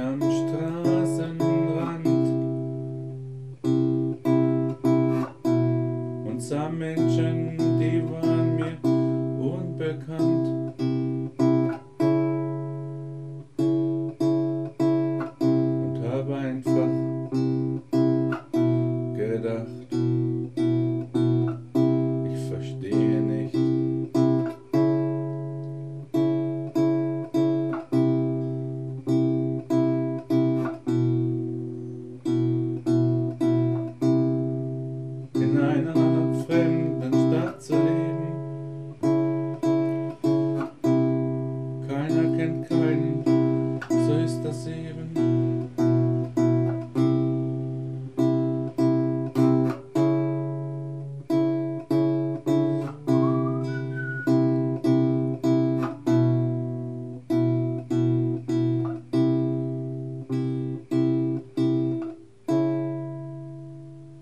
am Straßenrand und sah Menschen, die waren mir unbekannt. Und habe einfach gedacht. this evening.